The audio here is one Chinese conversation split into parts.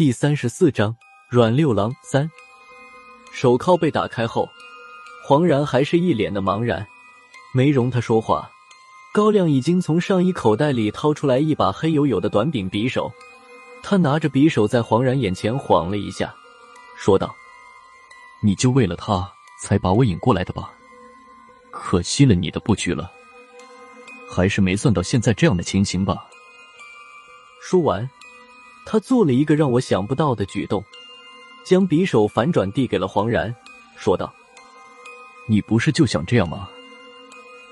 第三十四章阮六郎三。手铐被打开后，黄然还是一脸的茫然，没容他说话。高亮已经从上衣口袋里掏出来一把黑黝黝的短柄匕首，他拿着匕首在黄然眼前晃了一下，说道：“你就为了他才把我引过来的吧？可惜了你的布局了，还是没算到现在这样的情形吧。”说完，他做了一个让我想不到的举动，将匕首反转递给了黄然，说道：“你不是就想这样吗？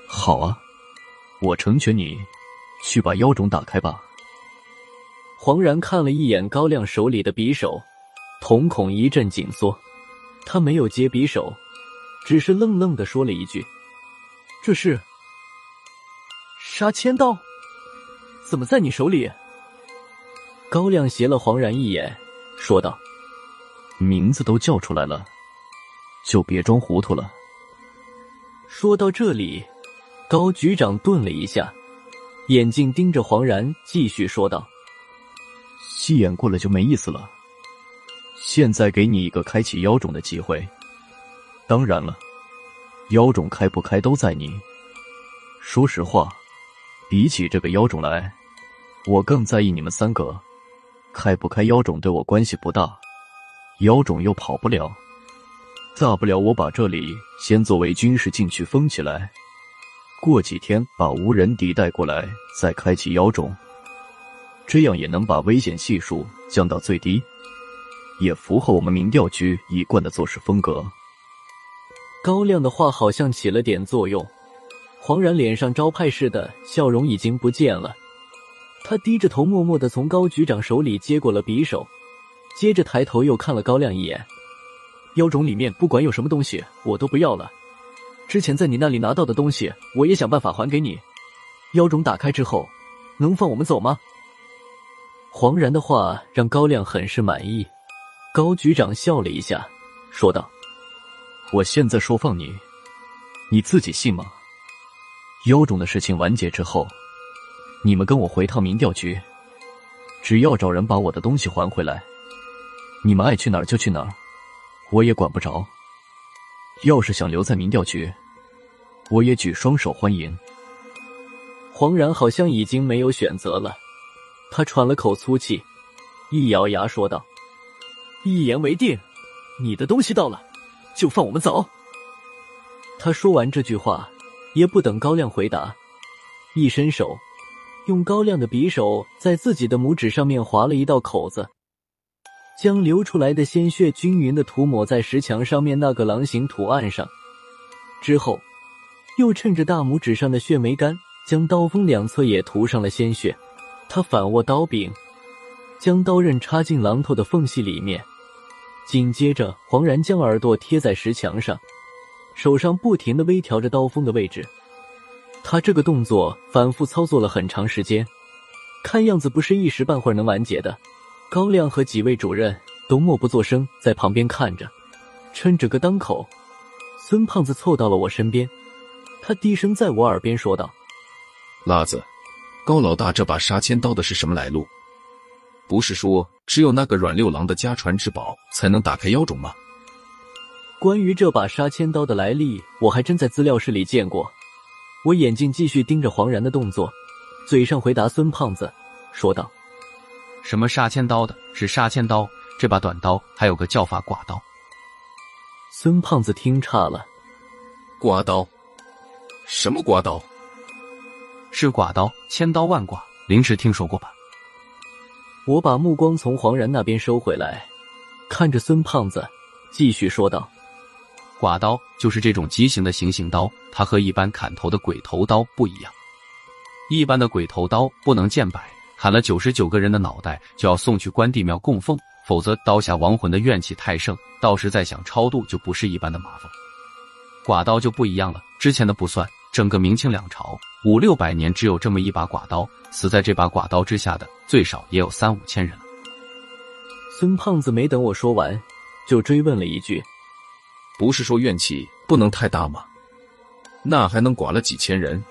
好啊，我成全你，去把妖种打开吧。”黄然看了一眼高亮手里的匕首，瞳孔一阵紧缩，他没有接匕首，只是愣愣的说了一句：“这是杀千刀，怎么在你手里？”高亮斜了黄然一眼，说道：“名字都叫出来了，就别装糊涂了。”说到这里，高局长顿了一下，眼睛盯着黄然，继续说道：“戏演过了就没意思了。现在给你一个开启妖种的机会。当然了，妖种开不开都在你。说实话，比起这个妖种来，我更在意你们三个。”开不开妖种对我关系不大，妖种又跑不了，大不了我把这里先作为军事禁区封起来，过几天把无人敌带过来，再开启妖种，这样也能把危险系数降到最低，也符合我们民调局一贯的做事风格。高亮的话好像起了点作用，黄然脸上招牌似的笑容已经不见了。他低着头，默默的从高局长手里接过了匕首，接着抬头又看了高亮一眼。妖种里面不管有什么东西，我都不要了。之前在你那里拿到的东西，我也想办法还给你。妖种打开之后，能放我们走吗？黄然的话让高亮很是满意。高局长笑了一下，说道：“我现在说放你，你自己信吗？妖种的事情完结之后。”你们跟我回趟民调局，只要找人把我的东西还回来，你们爱去哪儿就去哪儿，我也管不着。要是想留在民调局，我也举双手欢迎。黄然好像已经没有选择了，他喘了口粗气，一咬牙说道：“一言为定，你的东西到了，就放我们走。”他说完这句话，也不等高亮回答，一伸手。用高亮的匕首在自己的拇指上面划了一道口子，将流出来的鲜血均匀的涂抹在石墙上面那个狼形图案上。之后，又趁着大拇指上的血没干，将刀锋两侧也涂上了鲜血。他反握刀柄，将刀刃插进榔头的缝隙里面，紧接着黄然将耳朵贴在石墙上，手上不停的微调着刀锋的位置。他这个动作反复操作了很长时间，看样子不是一时半会儿能完结的。高亮和几位主任都默不作声，在旁边看着。趁着个当口，孙胖子凑到了我身边，他低声在我耳边说道：“辣子，高老大这把杀千刀的是什么来路？不是说只有那个阮六郎的家传之宝才能打开妖种吗？”关于这把杀千刀的来历，我还真在资料室里见过。我眼睛继续盯着黄然的动作，嘴上回答孙胖子，说道：“什么杀千刀的，是杀千刀。这把短刀还有个叫法，刮刀。”孙胖子听岔了，刮刀？什么刮刀？是刮刀，千刀万剐，临时听说过吧？我把目光从黄然那边收回来，看着孙胖子，继续说道。剐刀就是这种畸形的行刑刀，它和一般砍头的鬼头刀不一样。一般的鬼头刀不能见百，砍了九十九个人的脑袋就要送去关帝庙供奉，否则刀下亡魂的怨气太盛，到时再想超度就不是一般的麻烦。剐刀就不一样了，之前的不算，整个明清两朝五六百年只有这么一把剐刀，死在这把剐刀之下的最少也有三五千人。孙胖子没等我说完，就追问了一句。不是说怨气不能太大吗？那还能剐了几千人？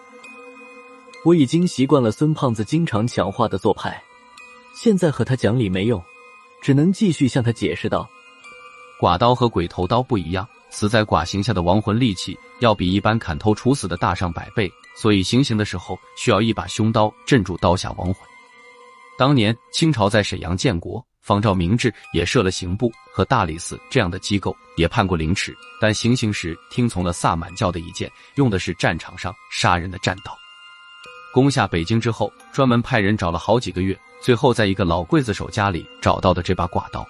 我已经习惯了孙胖子经常抢话的做派，现在和他讲理没用，只能继续向他解释道：“寡刀和鬼头刀不一样，死在寡形下的亡魂力气要比一般砍头处死的大上百倍，所以行刑的时候需要一把凶刀镇住刀下亡魂。当年清朝在沈阳建国，仿照明制也设了刑部和大理寺这样的机构，也判过凌迟，但行刑时听从了萨满教的意见，用的是战场上杀人的战刀。攻下北京之后，专门派人找了好几个月。”最后，在一个老刽子手家里找到的这把剐刀，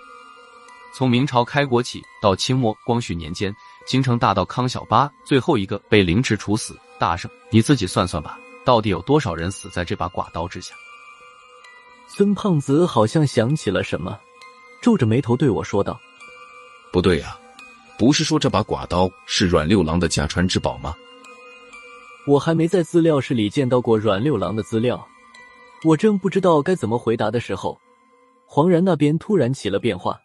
从明朝开国起到清末光绪年间，京城大盗康小八最后一个被凌迟处死。大圣，你自己算算吧，到底有多少人死在这把剐刀之下？孙胖子好像想起了什么，皱着眉头对我说道：“不对呀，不是说这把寡刀是阮六郎的家传之宝吗？”我还没在资料室里见到过阮六郎的资料。我正不知道该怎么回答的时候，黄然那边突然起了变化。